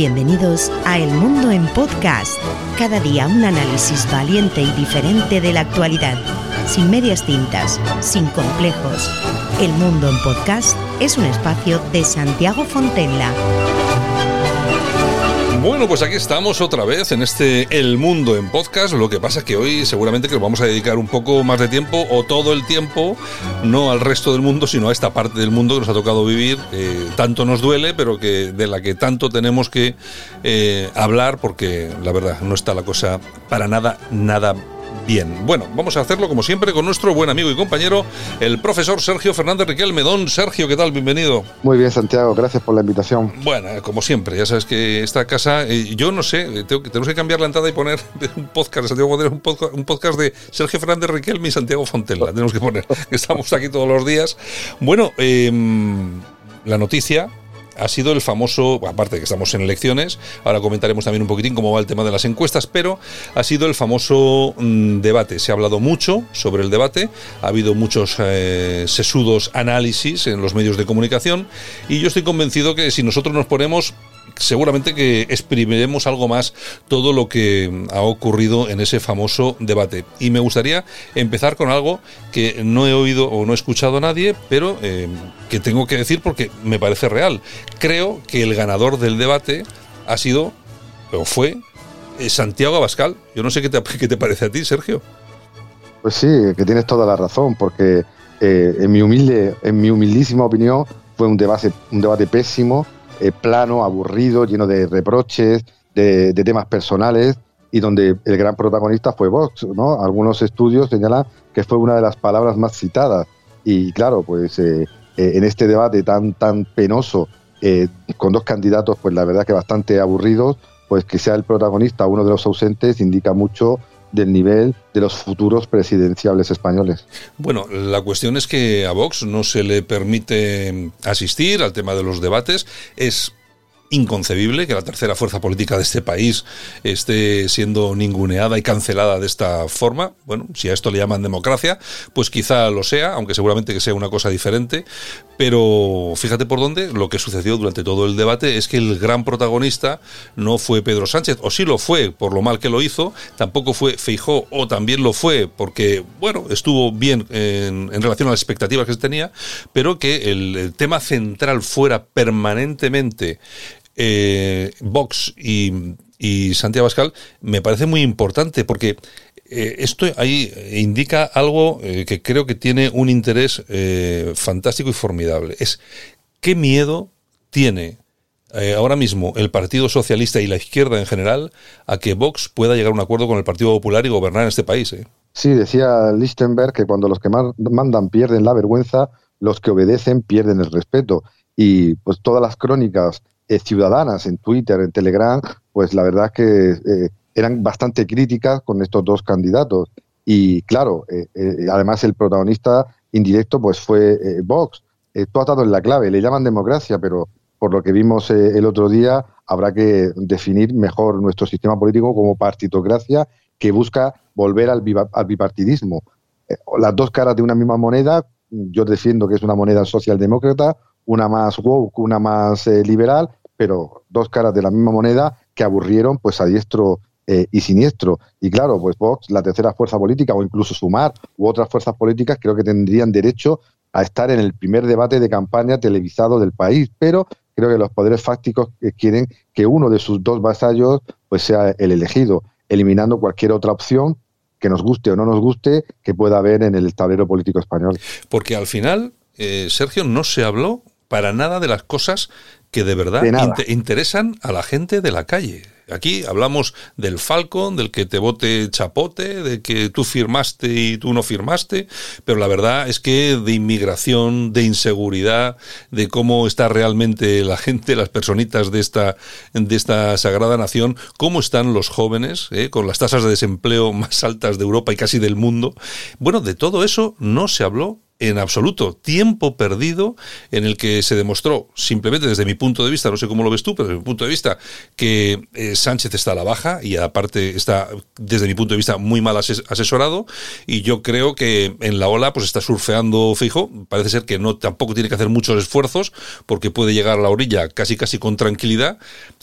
Bienvenidos a El Mundo en Podcast. Cada día un análisis valiente y diferente de la actualidad, sin medias tintas, sin complejos. El Mundo en Podcast es un espacio de Santiago Fontenla. Bueno, pues aquí estamos otra vez en este El Mundo en Podcast. Lo que pasa es que hoy seguramente que nos vamos a dedicar un poco más de tiempo o todo el tiempo, no al resto del mundo, sino a esta parte del mundo que nos ha tocado vivir. Eh, tanto nos duele, pero que de la que tanto tenemos que eh, hablar porque la verdad no está la cosa para nada, nada Bien, bueno, vamos a hacerlo como siempre con nuestro buen amigo y compañero, el profesor Sergio Fernández Riquelme. Don Sergio, ¿qué tal? Bienvenido. Muy bien, Santiago, gracias por la invitación. Bueno, como siempre, ya sabes que esta casa, eh, yo no sé, tengo, tenemos que cambiar la entrada y poner un podcast, Santiago un podcast, un podcast de Sergio Fernández Riquelme y Santiago Fontella. Tenemos que poner, estamos aquí todos los días. Bueno, em, la noticia ha sido el famoso, aparte de que estamos en elecciones, ahora comentaremos también un poquitín cómo va el tema de las encuestas, pero ha sido el famoso mm, debate. Se ha hablado mucho sobre el debate, ha habido muchos eh, sesudos análisis en los medios de comunicación y yo estoy convencido que si nosotros nos ponemos seguramente que exprimiremos algo más todo lo que ha ocurrido en ese famoso debate. Y me gustaría empezar con algo que no he oído o no he escuchado a nadie, pero eh, que tengo que decir porque me parece real. Creo que el ganador del debate ha sido, o fue, eh, Santiago Abascal. Yo no sé qué te, qué te parece a ti, Sergio. Pues sí, que tienes toda la razón, porque eh, en mi humilde, en mi humildísima opinión, fue un debate, un debate pésimo eh, plano, aburrido, lleno de reproches, de, temas personales y donde el gran protagonista fue Vox. ¿no? Algunos estudios señalan que fue una de las palabras más citadas. Y claro, pues eh, eh, en este debate tan, tan penoso, con dos candidatos, pues la verdad que bastante aburridos, pues que sea el protagonista uno de los ausentes indica mucho del nivel de los futuros presidenciables españoles. Bueno, la cuestión es que a Vox no se le permite asistir al tema de los debates. Es inconcebible que la tercera fuerza política de este país esté siendo ninguneada y cancelada de esta forma. Bueno, si a esto le llaman democracia, pues quizá lo sea, aunque seguramente que sea una cosa diferente. Pero fíjate por dónde, lo que sucedió durante todo el debate es que el gran protagonista no fue Pedro Sánchez, o sí lo fue por lo mal que lo hizo, tampoco fue Feijó, o también lo fue porque, bueno, estuvo bien en, relación a las expectativas que se tenía, pero que el tema central fuera permanentemente eh, Vox y, Santiago Pascal me parece muy importante porque eh, esto ahí indica algo eh, que creo que tiene un interés eh, fantástico y formidable. Es qué miedo tiene ahora mismo el Partido Socialista y la izquierda en general a que Vox pueda llegar a un acuerdo con el Partido Popular y gobernar en este país. Sí, decía Lichtenberg que cuando los que mandan pierden la vergüenza, los que obedecen pierden el respeto. Y pues todas las crónicas eh, ciudadanas en Twitter, en Telegram, pues la verdad es que eh, eran bastante críticas con estos dos candidatos. Y claro, eh, además el protagonista indirecto pues fue Vox. tú has dado en la clave, le llaman democracia, pero por lo que vimos el otro día, habrá que definir mejor nuestro sistema político como partitocracia que busca volver al bipartidismo. las dos caras de una misma moneda, yo defiendo que es una moneda socialdemócrata, una más woke, una más liberal, pero dos caras de la misma moneda que aburrieron pues a diestro eh, y siniestro. Y claro, pues Vox, la tercera fuerza política, o incluso Sumar u otras fuerzas políticas, creo que tendrían derecho a estar en el primer debate de campaña televisado del país, pero creo que los poderes fácticos eh, quieren que uno de sus dos vasallos pues sea el elegido, eliminando cualquier otra opción que nos guste o no nos guste que pueda haber en el tablero político español. Porque al final, eh, Sergio, no se habló para nada de las cosas que de verdad interesan a la gente de la calle. Aquí hablamos del Falcon, del que te vote chapote, de que tú firmaste y tú no firmaste, pero la verdad es que de inmigración, de inseguridad, de cómo está realmente la gente, las personitas de esta, de esta sagrada nación, cómo están los jóvenes, eh, con las tasas de desempleo más altas de Europa y casi del mundo. Bueno, de todo eso no se habló en absoluto. Tiempo perdido en el que se demostró, simplemente desde mi punto de vista, no sé cómo lo ves tú, pero desde mi punto de vista, que eh, Sánchez está a la baja y aparte está, desde mi punto de vista, muy mal asesorado. Y yo creo que en la ola pues está surfeando fijo. Parece ser que no tampoco tiene que hacer muchos esfuerzos porque puede llegar a la orilla casi casi con tranquilidad.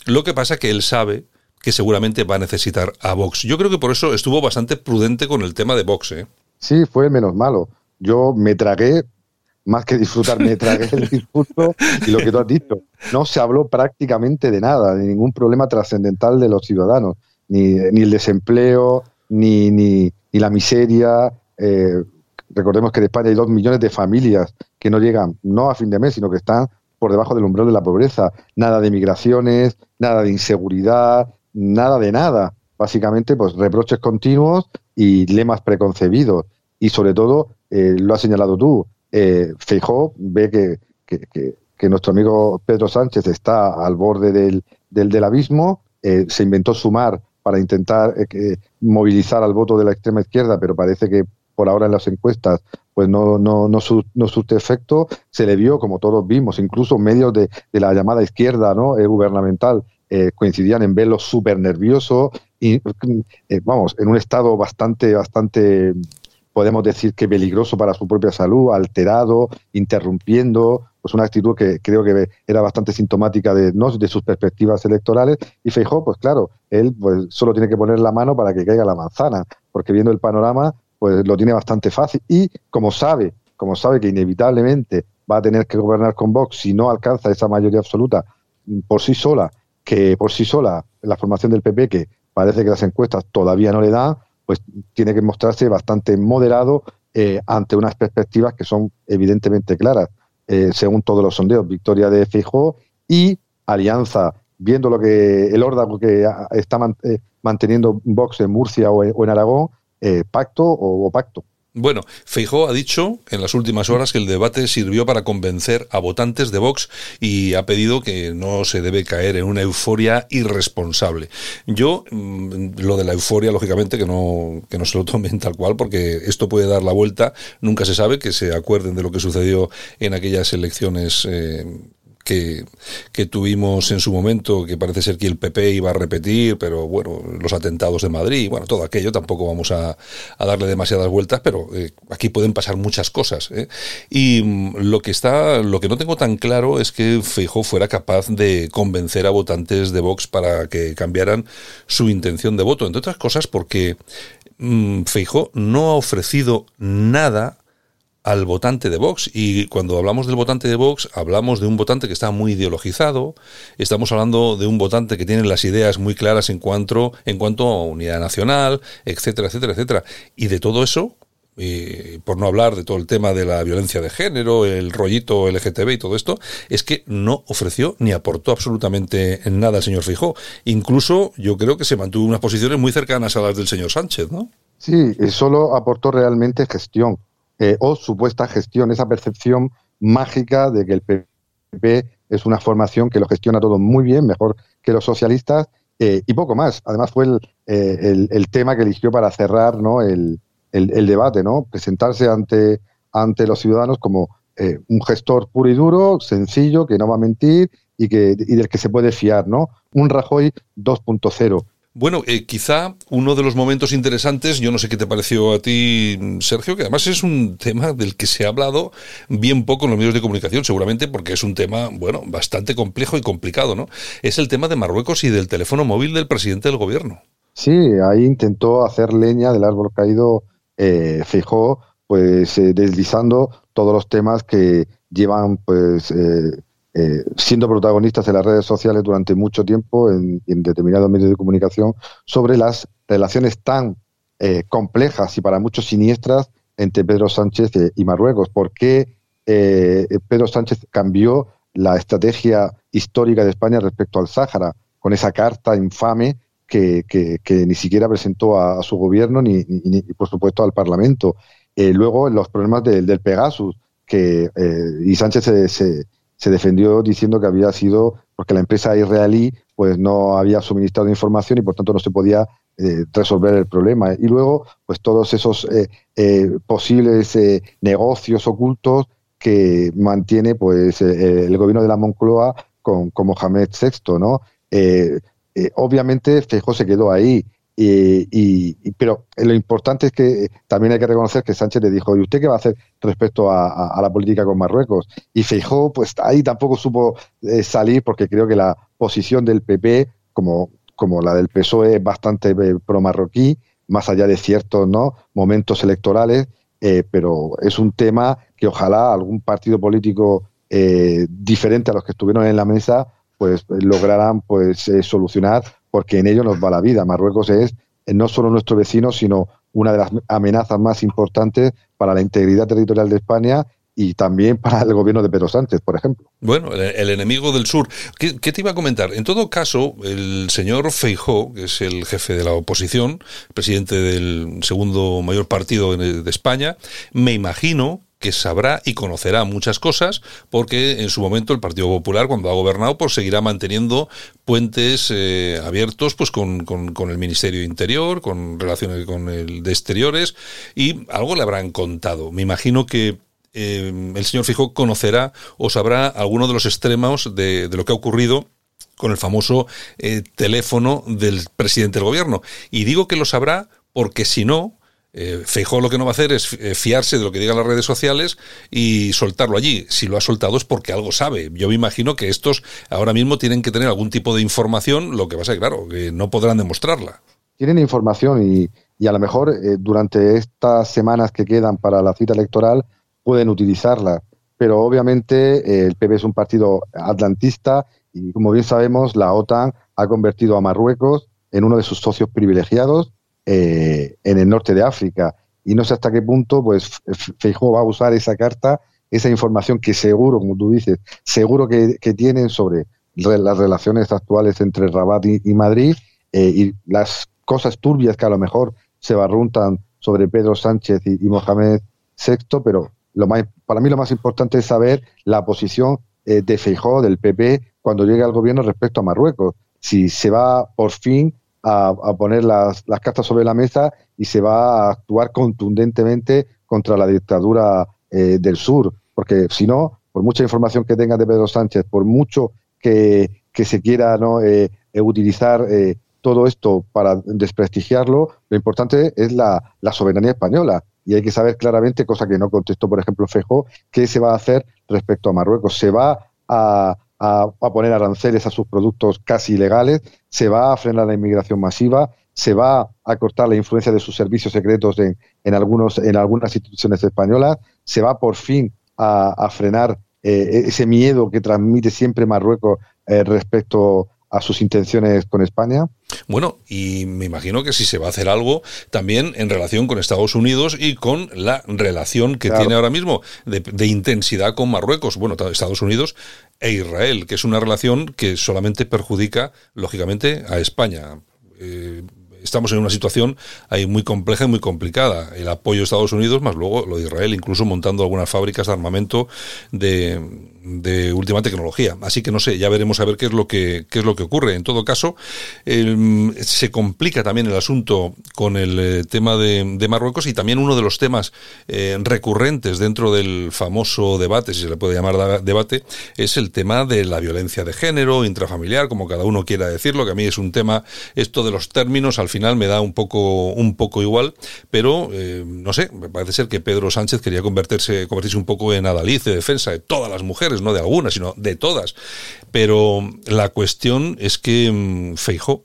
Lo que pasa que él sabe que seguramente va a necesitar a Vox. Yo creo que por eso estuvo bastante prudente con el tema de Vox. ¿eh? Sí, fue menos malo yo me tragué, más que disfrutar, me tragué el discurso y lo que tú has dicho. No se habló prácticamente de nada, de ningún problema trascendental de los ciudadanos, ni, ni el desempleo, ni, ni, ni la miseria. Eh, recordemos que en España hay dos millones de familias que no llegan, no a fin de mes, sino que están por debajo del umbral de la pobreza. Nada de migraciones, nada de inseguridad, nada de nada. Básicamente, pues reproches continuos y lemas preconcebidos. Y sobre todo, eh, lo has señalado tú, eh, Feijó ve que, que, nuestro amigo Pedro Sánchez está al borde del, del, abismo, eh, se inventó sumar para intentar eh, movilizar al voto de la extrema izquierda, pero parece que por ahora en las encuestas pues no, no, no, no surte efecto, se le vio, como todos vimos, incluso medios de, de la llamada izquierda ¿no? gubernamental coincidían en verlo súper nervioso y, vamos, en un estado bastante, bastante podemos decir que peligroso para su propia salud, alterado, interrumpiendo, pues una actitud que creo que era bastante sintomática de, ¿no? de sus perspectivas electorales. Y Feijó, pues claro, él pues solo tiene que poner la mano para que caiga la manzana, porque viendo el panorama, pues lo tiene bastante fácil. Y como sabe, como sabe que inevitablemente va a tener que gobernar con Vox si no alcanza esa mayoría absoluta por sí sola, que por sí sola la formación del PP, que parece que las encuestas todavía no le dan, pues tiene que mostrarse bastante moderado eh, ante unas perspectivas que son evidentemente claras, eh, según todos los sondeos. Victoria de Feijóo y alianza, viendo lo que el órdago que está eh, manteniendo Vox en Murcia o en, Aragón, pacto o pacto. Bueno, Feijó ha dicho en las últimas horas que el debate sirvió para convencer a votantes de Vox y ha pedido que no se debe caer en una euforia irresponsable. Yo, mm, lo de la euforia, lógicamente, que no, que no se lo tomen tal cual, porque esto puede dar la vuelta, nunca se sabe, que se acuerden de lo que sucedió en aquellas elecciones. Eh, que, tuvimos en su momento, que parece ser que el PP iba a repetir, pero bueno, los atentados de Madrid, bueno, todo aquello, tampoco vamos a, darle demasiadas vueltas, pero eh, aquí pueden pasar muchas cosas. ¿eh? Y mm, lo que está, lo que no tengo tan claro es que Feijóo fuera capaz de convencer a votantes de Vox para que cambiaran su intención de voto, entre otras cosas porque mm, Feijóo no ha ofrecido nada al votante de Vox. Y cuando hablamos del votante de Vox, hablamos de un votante que está muy ideologizado, estamos hablando de un votante que tiene las ideas muy claras en cuanto, en cuanto a unidad nacional, etcétera, etcétera, etcétera. Y de todo eso, eh, por no hablar de todo el tema de la violencia de género, el rollito LGTB y todo esto, es que no ofreció ni aportó absolutamente nada el señor Fijó. Incluso yo creo que se mantuvo unas posiciones muy cercanas a las del señor Sánchez, ¿no? Sí, solo aportó realmente gestión eh, o supuesta gestión, esa percepción mágica de que el PP es una formación que lo gestiona todo muy bien, mejor que los socialistas, eh, y poco más. Además fue eh, el, el, tema que eligió para cerrar ¿no? el, el, debate, ¿no? presentarse ante, ante los ciudadanos como un gestor puro y duro, sencillo, que no va a mentir y, que, y del que se puede fiar, ¿no? Un Rajoy 2.0. Bueno, eh, quizá uno de los momentos interesantes, yo no sé qué te pareció a ti, Sergio, que además es un tema del que se ha hablado bien poco en los medios de comunicación, seguramente porque es un tema, bueno, bastante complejo y complicado, ¿no? Es el tema de Marruecos y del teléfono móvil del presidente del gobierno. Sí, ahí intentó hacer leña del árbol caído eh, Fijó, pues eh, deslizando todos los temas que llevan, pues, eh, eh, siendo protagonistas en las redes sociales durante mucho tiempo en, determinados medios de comunicación sobre las relaciones tan eh, complejas y para muchos siniestras entre Pedro Sánchez y Marruecos. ¿Por qué eh, Pedro Sánchez cambió la estrategia histórica de España respecto al Sáhara? con esa carta infame que, ni siquiera presentó a, su gobierno ni, por supuesto, al Parlamento. Eh, luego, los problemas del Pegasus, que eh, y Sánchez se, se, defendió diciendo que había sido porque la empresa israelí pues no había suministrado información y por tanto no se podía eh, resolver el problema. Y luego, pues todos esos posibles negocios ocultos que mantiene pues el gobierno de la Moncloa con, con Mohamed VI, ¿no? Eh, obviamente Feijóo se quedó ahí. Y, pero lo importante es que también hay que reconocer que Sánchez le dijo, ¿y usted qué va a hacer respecto a, la política con Marruecos? Y Feijó, pues ahí tampoco supo eh, salir porque creo que la posición del PP, como, como la del PSOE, es bastante eh, pro-marroquí, más allá de ciertos ¿no? momentos electorales, pero es un tema que ojalá algún partido político diferente a los que estuvieron en la mesa pues lograrán pues eh, solucionar porque en ello nos va la vida. Marruecos es eh, no solo nuestro vecino, sino una de las amenazas más importantes para la integridad territorial de España y también para el gobierno de Pedro Sánchez, por ejemplo. Bueno, el, enemigo del sur. ¿Qué, te iba a comentar? En todo caso, el señor Feijó, que es el jefe de la oposición, presidente del segundo mayor partido de España, me imagino que sabrá y conocerá muchas cosas, porque en su momento el Partido Popular, cuando ha gobernado, pues seguirá manteniendo puentes eh, abiertos pues con, con, el Ministerio de Interior, con relaciones con el de Exteriores, y algo le habrán contado. Me imagino que eh, el señor Fijo conocerá o sabrá alguno de los extremos de, de lo que ha ocurrido con el famoso eh, teléfono del presidente del gobierno. Y digo que lo sabrá porque si no, eh, lo que no va a hacer es eh, fiarse de lo que digan las redes sociales y soltarlo allí. Si lo ha soltado es porque algo sabe. Yo me imagino que estos ahora mismo tienen que tener algún tipo de información, lo que va a ser claro, que no podrán demostrarla. Tienen información y, a lo mejor eh, durante estas semanas que quedan para la cita electoral pueden utilizarla. Pero obviamente eh, el PP es un partido atlantista y como bien sabemos la OTAN ha convertido a Marruecos en uno de sus socios privilegiados eh, en el norte de África. Y no sé hasta qué punto pues Feijóo va a usar esa carta, esa información que seguro, como tú dices, seguro que, tienen sobre las relaciones actuales entre Rabat y, Madrid eh, y las cosas turbias que a lo mejor se barruntan sobre Pedro Sánchez y, Mohamed VI, pero lo más, para mí lo más importante es saber la posición eh, de Feijóo, del PP, cuando llegue al gobierno respecto a Marruecos. Si se va por fin a, poner las, las, cartas sobre la mesa y se va a actuar contundentemente contra la dictadura eh, del sur. Porque si no, por mucha información que tenga de Pedro Sánchez, por mucho que, se quiera ¿no? Eh, eh, utilizar todo esto para desprestigiarlo, lo importante es la, la, soberanía española. Y hay que saber claramente, cosa que no contestó, por ejemplo, Fejo, qué se va a hacer respecto a Marruecos. Se va a, a, poner aranceles a sus productos casi ilegales, se va a frenar la inmigración masiva, se va a cortar la influencia de sus servicios secretos en, en, algunos, en algunas instituciones españolas, se va por fin a, frenar eh, ese miedo que transmite siempre Marruecos eh, respecto a sus intenciones con España. Bueno, y me imagino que si se va a hacer algo también en relación con Estados Unidos y con la relación que tiene ahora mismo de, intensidad con Marruecos, bueno, Estados Unidos e Israel, que es una relación que solamente perjudica, lógicamente, a España. Eh, estamos en una situación ahí muy compleja y muy complicada. El apoyo de Estados Unidos, más luego lo de Israel, incluso montando algunas fábricas de armamento de, de última tecnología. Así que no sé, ya veremos a ver qué es lo que, qué es lo que ocurre. En todo caso, se complica también el asunto con el eh, tema de, Marruecos y también uno de los temas eh, recurrentes dentro del famoso debate, si se le puede llamar debate, es el tema de la violencia de género, intrafamiliar, como cada uno quiera decirlo, que a mí es un tema, esto de los términos al final me da un poco, un poco igual, pero eh, no sé, me parece ser que Pedro Sánchez quería convertirse, convertirse un poco en adalid de defensa de todas las mujeres no de algunas, sino de todas. Pero la cuestión es que mm, Feijó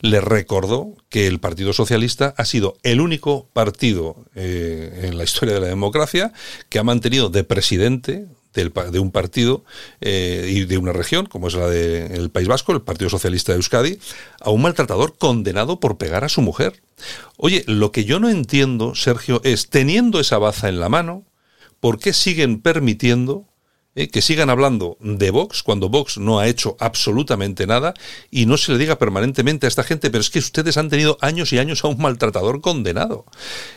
le recordó que el Partido Socialista ha sido el único partido eh, en la historia de la democracia que ha mantenido de presidente de un partido eh, y de una región, como es la del País Vasco, el Partido Socialista de Euskadi, a un maltratador condenado por pegar a su mujer. Oye, lo que yo no entiendo, Sergio, es, teniendo esa baza en la mano, ¿por qué siguen permitiendo eh, que sigan hablando de Vox cuando Vox no ha hecho absolutamente nada y no se le diga permanentemente a esta gente, pero es que ustedes han tenido años y años a un maltratador condenado.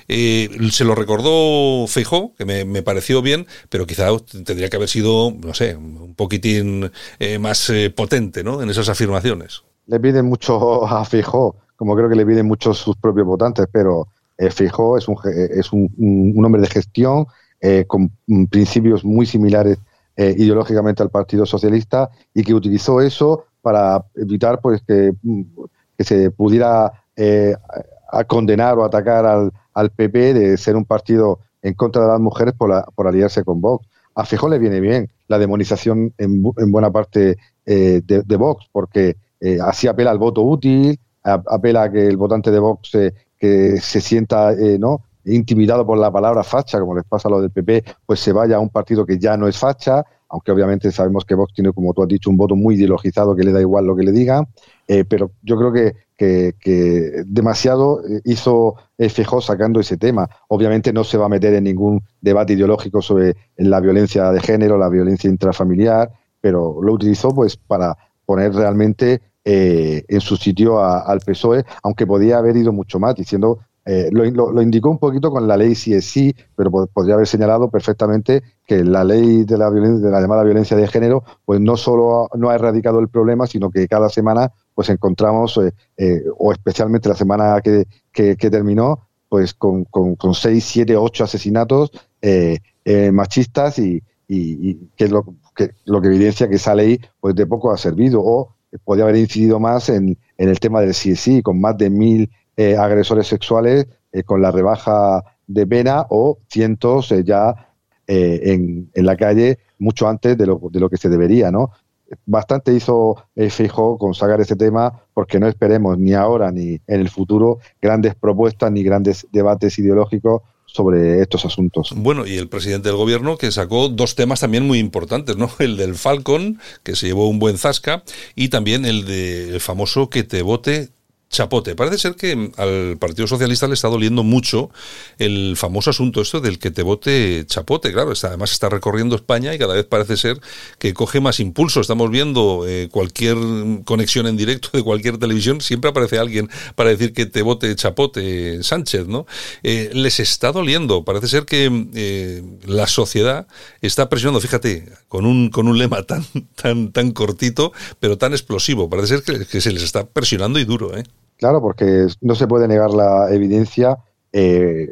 Eh, se lo recordó Feijó, que me, pareció bien, pero quizá tendría que haber sido, no sé, un poquitín eh, más potente ¿no? en esas afirmaciones. Le piden mucho a Feijó, como creo que le piden mucho sus propios votantes, pero Feijó es un, es un, un hombre de gestión con principios muy similares eh, ideológicamente al Partido Socialista y que utilizó eso para evitar pues que, mm, se pudiera eh, a condenar o atacar al, al, PP de ser un partido en contra de las mujeres por, por aliarse con Vox. A Fijó le viene bien la demonización en, en buena parte eh, de, Vox, porque así apela al voto útil, apela a que el votante de Vox que se sienta no intimidado por la palabra facha, como les pasa a lo del PP, pues se vaya a un partido que ya no es facha, aunque obviamente sabemos que Vox tiene, como tú has dicho, un voto muy ideologizado que le da igual lo que le diga, eh, pero yo creo que, que, demasiado eh, hizo Feijóo sacando ese tema. Obviamente no se va a meter en ningún debate ideológico sobre la violencia de género, la violencia intrafamiliar, pero lo utilizó pues para poner realmente eh, en su sitio al PSOE, aunque podía haber ido mucho más, diciendo eh, lo, indicó un poquito con la ley sí, pero podría haber señalado perfectamente que la ley de la, de la llamada violencia de género, pues no solo no ha erradicado el problema, sino que cada semana pues encontramos, eh, eh, o especialmente la semana que, que, terminó, pues con, con, seis, siete, ocho asesinatos machistas y, y, que es lo que, lo que evidencia que esa ley pues de poco ha servido o podría haber incidido más en, en el tema del sí, con más de mil eh, agresores sexuales eh, con la rebaja de pena o cientos eh, ya en, en, la calle mucho antes de lo, de lo que se debería, ¿no? Bastante hizo Fijo con ese tema porque no esperemos ni ahora ni en el futuro grandes propuestas ni grandes debates ideológicos sobre estos asuntos. Bueno, y el presidente del gobierno que sacó dos temas también muy importantes, ¿no? El del Falcon, que se llevó un buen zasca, y también el del famoso que te vote chapote. Parece ser que al Partido Socialista le está doliendo mucho el famoso asunto esto del que te vote chapote. Claro, está, además está recorriendo España y cada vez parece ser que coge más impulso. Estamos viendo eh, cualquier conexión en directo de cualquier televisión, siempre aparece alguien para decir que te vote chapote Sánchez, ¿no? Eh, les está doliendo. Parece ser que eh, la sociedad está presionando, fíjate, con un, con un lema tan, tan, tan cortito, pero tan explosivo. Parece ser que, que se les está presionando y duro, ¿eh? Claro, porque no se puede negar la evidencia, eh,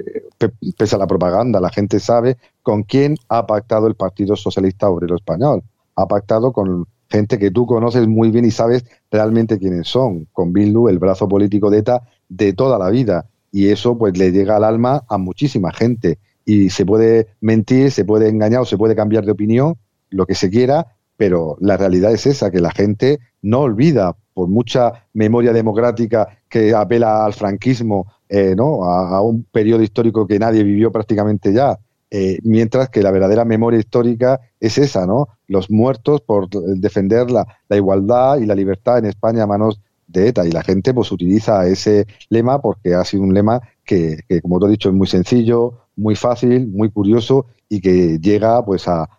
pese a la propaganda. La gente sabe con quién ha pactado el Partido Socialista Obrero Español. Ha pactado con gente que tú conoces muy bien y sabes realmente quiénes son. Con Bildu, el brazo político de ETA de toda la vida. Y eso pues le llega al alma a muchísima gente. Y se puede mentir, se puede engañar o se puede cambiar de opinión, lo que se quiera, pero la realidad es esa, que la gente no olvida, por mucha memoria democrática que apela al franquismo, eh, ¿no? A, un periodo histórico que nadie vivió prácticamente ya, eh, mientras que la verdadera memoria histórica es esa, ¿no? Los muertos por defender la, igualdad y la libertad en España a manos de ETA. Y la gente pues utiliza ese lema porque ha sido un lema que, como te he dicho, es muy sencillo, muy fácil, muy curioso y que llega pues a,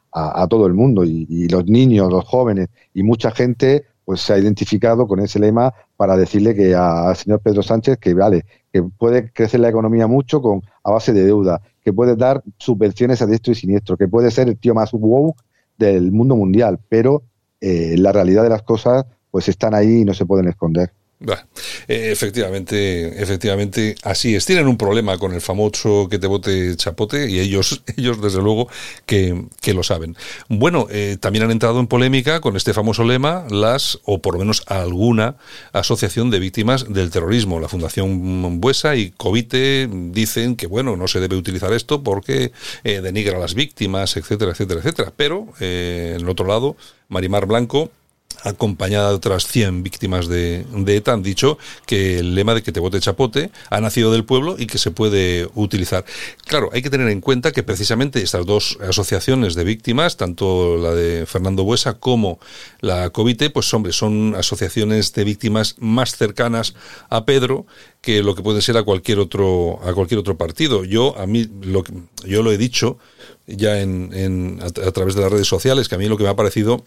todo el mundo. y, los niños, los jóvenes y mucha gente pues se ha identificado con ese lema para decirle que al señor Pedro Sánchez que vale, que puede crecer la economía mucho con a base de deuda, que puede dar subvenciones a diestro y siniestro, que puede ser el tío más wow del mundo mundial, pero eh, la realidad de las cosas pues están ahí y no se pueden esconder. Eh, efectivamente, efectivamente, así es. Tienen un problema con el famoso que te vote chapote y ellos, ellos desde luego, que, lo saben. Bueno, eh, también han entrado en polémica con este famoso lema las, o por lo menos alguna, asociación de víctimas del terrorismo. La Fundación Buesa y Covite dicen que, bueno, no se debe utilizar esto porque eh, denigra a las víctimas, etcétera, etcétera, etcétera. Pero, en el otro lado, Marimar Blanco acompañada de otras 100 víctimas de, ETA, han dicho que el lema de que te vote chapote ha nacido del pueblo y que se puede utilizar. Claro, hay que tener en cuenta que precisamente estas dos asociaciones de víctimas, tanto la de Fernando Buesa como la COVITE, pues hombre, son asociaciones de víctimas más cercanas a Pedro que lo que puede ser a cualquier otro a cualquier otro partido. Yo a mí lo yo lo he dicho ya en, a través de las redes sociales que a mí lo que me ha parecido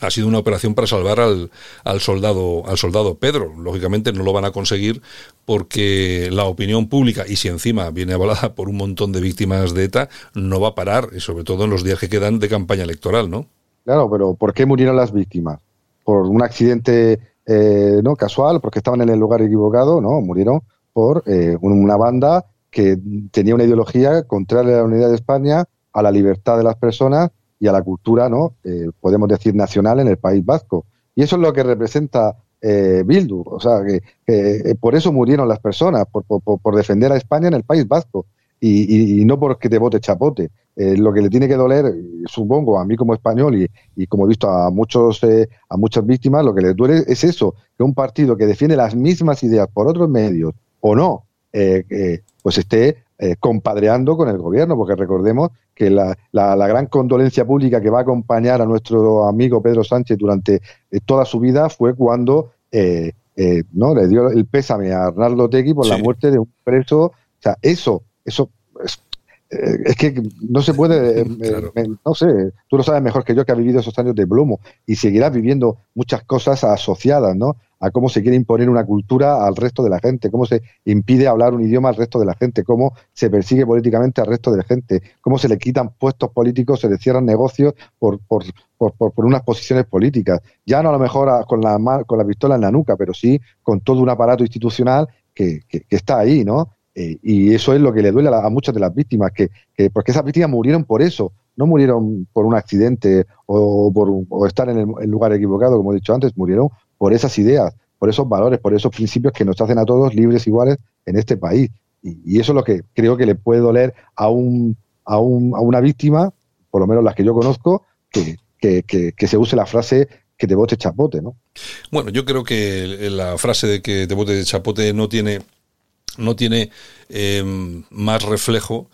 ha sido una operación para salvar al, al, soldado al soldado Pedro. Lógicamente no lo van a conseguir porque la opinión pública y si encima viene avalada por un montón de víctimas de ETA no va a parar y sobre todo en los días que quedan de campaña electoral, ¿no? Claro, pero ¿por qué murieron las víctimas? Por un accidente eh, no casual, porque estaban en el lugar equivocado, no, murieron por eh, una banda que tenía una ideología contraria a la unidad de España, a la libertad de las personas y a la cultura, ¿no? Eh, podemos decir, nacional en el País Vasco. Y eso es lo que representa eh, Bildu. O sea, que, eh, por eso murieron las personas, por, por, defender a España en el País Vasco. Y, y, no porque te vote chapote. Eh, lo que le tiene que doler, supongo, a mí como español y, y como he visto a muchos a muchas víctimas, lo que les duele es eso, que un partido que defiende las mismas ideas por otros medios o no, pues esté compadreando con el gobierno, porque recordemos que la, la, gran condolencia pública que va a acompañar a nuestro amigo Pedro Sánchez durante eh, toda su vida fue cuando eh, eh, no le dio el pésame a Arnaldo Tegui por la muerte de un preso. O sea, eso, eso es, es que no se puede, no sé, tú lo sabes mejor que yo que ha vivido esos años de plomo y seguirás viviendo muchas cosas asociadas, ¿no? A cómo se quiere imponer una cultura al resto de la gente, cómo se impide hablar un idioma al resto de la gente, cómo se persigue políticamente al resto de la gente, cómo se le quitan puestos políticos, se le cierran negocios por, por, por, por unas posiciones políticas. Ya no a lo mejor con la, con la pistola en la nuca, pero sí con todo un aparato institucional que, que, está ahí, ¿no? Eh, y eso es lo que le duele a, muchas de las víctimas, que, que, porque esas víctimas murieron por eso, no murieron por un accidente o por o estar en el lugar equivocado, como he dicho antes, murieron por esas ideas, por esos valores, por esos principios que nos hacen a todos libres iguales en este país. Y, eso es lo que creo que le puede doler a, un, a, un, a una víctima, por lo menos las que yo conozco, que, que, se use la frase que te bote chapote, ¿no? Bueno, yo creo que la frase de que te bote chapote no tiene, no tiene em, más reflejo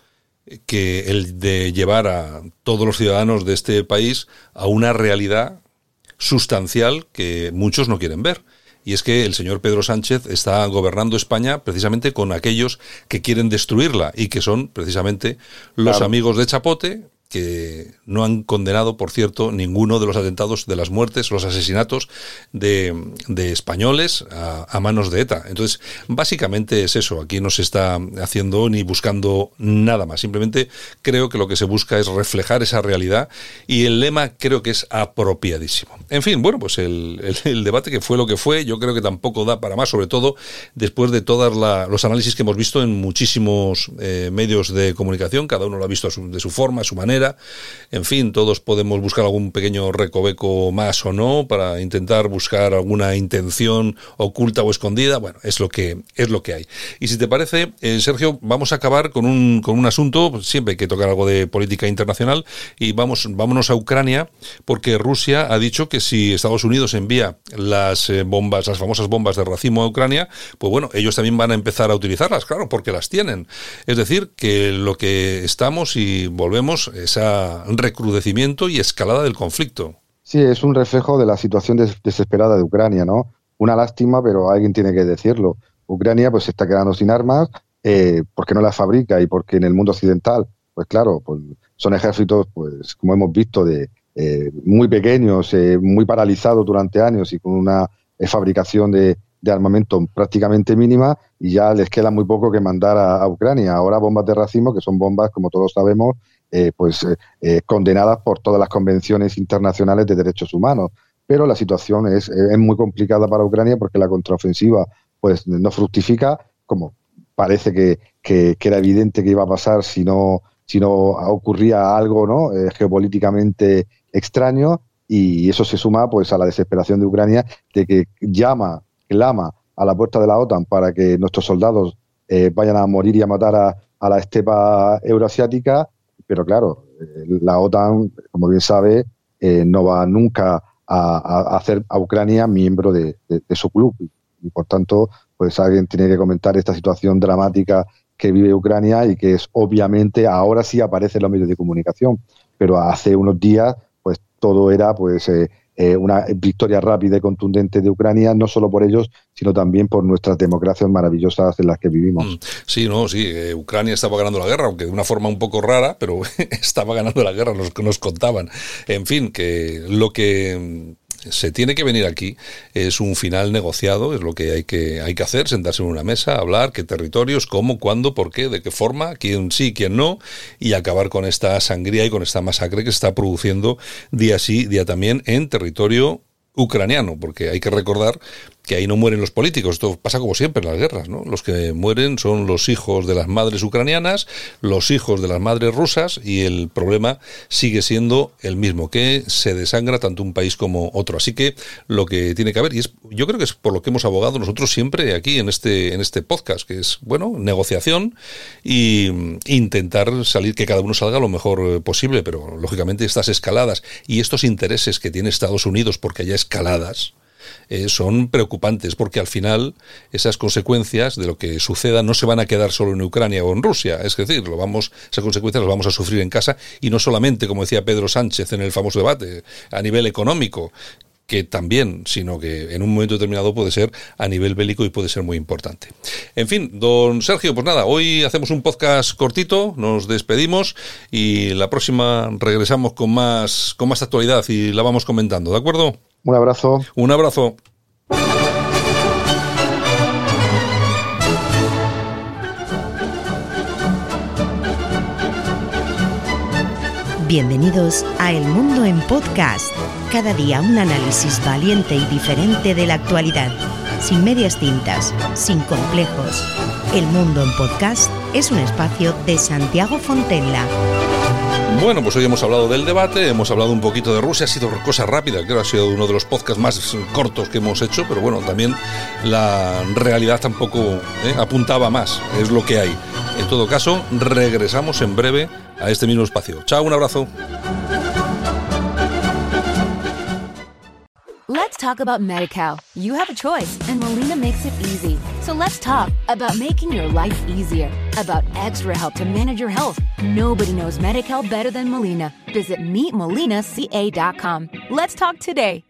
que el de llevar a todos los ciudadanos de este país a una realidad sustancial que muchos no quieren ver. Y es que el señor Pedro Sánchez está gobernando España precisamente con aquellos que quieren destruirla y que son precisamente los amigos de Chapote, que no han condenado, por cierto, ninguno de los atentados, de las muertes, los asesinatos de, españoles a, manos de ETA. Entonces, básicamente es eso. Aquí no se está haciendo ni buscando nada más. Simplemente creo que lo que se busca es reflejar esa realidad y el lema creo que es apropiadísimo. En fin, bueno, pues el, debate que fue lo que fue, yo creo que tampoco da para más, sobre todo después de todos los análisis que hemos visto en muchísimos eh, medios de comunicación. Cada uno lo ha visto de su forma, a su manera en fin, todos podemos buscar algún pequeño recoveco más o no para intentar buscar alguna intención oculta o escondida. Bueno, es lo que es lo que hay. Y si te parece, eh, Sergio, vamos a acabar con un, con un asunto, siempre hay que tocar algo de política internacional y vamos vámonos a Ucrania porque Rusia ha dicho que si Estados Unidos envía las eh, bombas, las famosas bombas de racimo a Ucrania, pues bueno, ellos también van a empezar a utilizarlas, claro, porque las tienen. Es decir, que lo que estamos y volvemos es recrudecimiento y escalada del conflicto. Sí, es un reflejo de la situación desesperada de Ucrania, ¿no? Una lástima, pero alguien tiene que decirlo. Ucrania pues se está quedando sin armas eh, porque no las fabrica y porque en el mundo occidental, pues claro, pues, son ejércitos, pues como hemos visto, de eh, muy pequeños, eh, muy paralizados durante años y con una fabricación de, armamento prácticamente mínima y ya les queda muy poco que mandar a, a, Ucrania. Ahora bombas de racimo, que son bombas, como todos sabemos, eh, pues eh, eh, condenadas por todas las convenciones internacionales de derechos humanos. Pero la situación es, muy complicada para Ucrania porque la contraofensiva pues no fructifica, como parece que, era evidente que iba a pasar si no, si no ocurría algo ¿no? geopolíticamente extraño y eso se suma pues a la desesperación de Ucrania de que llama, clama a la puerta de la OTAN para que nuestros soldados vayan a morir y a matar a, a la estepa euroasiática pero claro, eh, la OTAN, como bien sabe, eh, no va nunca a, hacer a Ucrania miembro de, su club. Y, por tanto, pues alguien tiene que comentar esta situación dramática que vive Ucrania y que es obviamente ahora sí aparece en los medios de comunicación, pero hace unos días pues todo era pues eh, eh, una victoria rápida y contundente de Ucrania, no solo por ellos, sino también por nuestras democracias maravillosas en las que vivimos. Mm, sí, no, sí, eh, Ucrania estaba ganando la guerra, aunque de una forma un poco rara, pero estaba ganando la guerra, que nos contaban. En fin, que lo que se tiene que venir aquí, es un final negociado, es lo que hay que, hay que hacer, sentarse en una mesa, hablar qué territorios, cómo, cuándo, por qué, de qué forma, quién sí, quién no, y acabar con esta sangría y con esta masacre que se está produciendo día sí, día también en territorio ucraniano, porque hay que recordar que ahí no mueren los políticos, esto pasa como siempre en las guerras, ¿no? Los que mueren son los hijos de las madres ucranianas, los hijos de las madres rusas y el problema sigue siendo el mismo, que se desangra tanto un país como otro. Así que lo que tiene que haber, y es, yo creo que es por lo que hemos abogado nosotros siempre aquí en este, en este podcast, que es, bueno, negociación y intentar salir, que cada uno salga lo mejor eh, posible, pero lógicamente estas escaladas y estos intereses que tiene Estados Unidos porque haya escaladas, eh, son preocupantes porque al final esas consecuencias de lo que suceda no se van a quedar solo en Ucrania o en Rusia. Es decir, lo vamos, esas consecuencias las vamos a sufrir en casa y no solamente, como decía Pedro Sánchez en el famoso debate, a nivel económico, que también, sino que en un momento determinado puede ser a nivel bélico y puede ser muy importante. En fin, don Sergio, pues nada, hoy hacemos un podcast cortito, nos despedimos y la próxima regresamos con más, con más actualidad y la vamos comentando, ¿de acuerdo? Un abrazo. Un abrazo. Bienvenidos a El Mundo en Podcast. Cada día un análisis valiente y diferente de la actualidad, sin medias tintas, sin complejos. El Mundo en Podcast es un espacio de Santiago Fontenla. Bueno, pues hoy hemos hablado del debate, hemos hablado un poquito de Rusia, ha sido cosa rápida, creo que ha sido uno de los podcasts más cortos que hemos hecho, pero bueno, también la realidad tampoco ¿eh? apuntaba más, es lo que hay. En todo caso, regresamos en breve a este mismo espacio. Chao, un abrazo. Choice, Molina. So let's talk about making your life easier, about extra help to manage your health. Nobody knows MediCal better than Molina. Visit meetmolinaca.com. Let's talk today.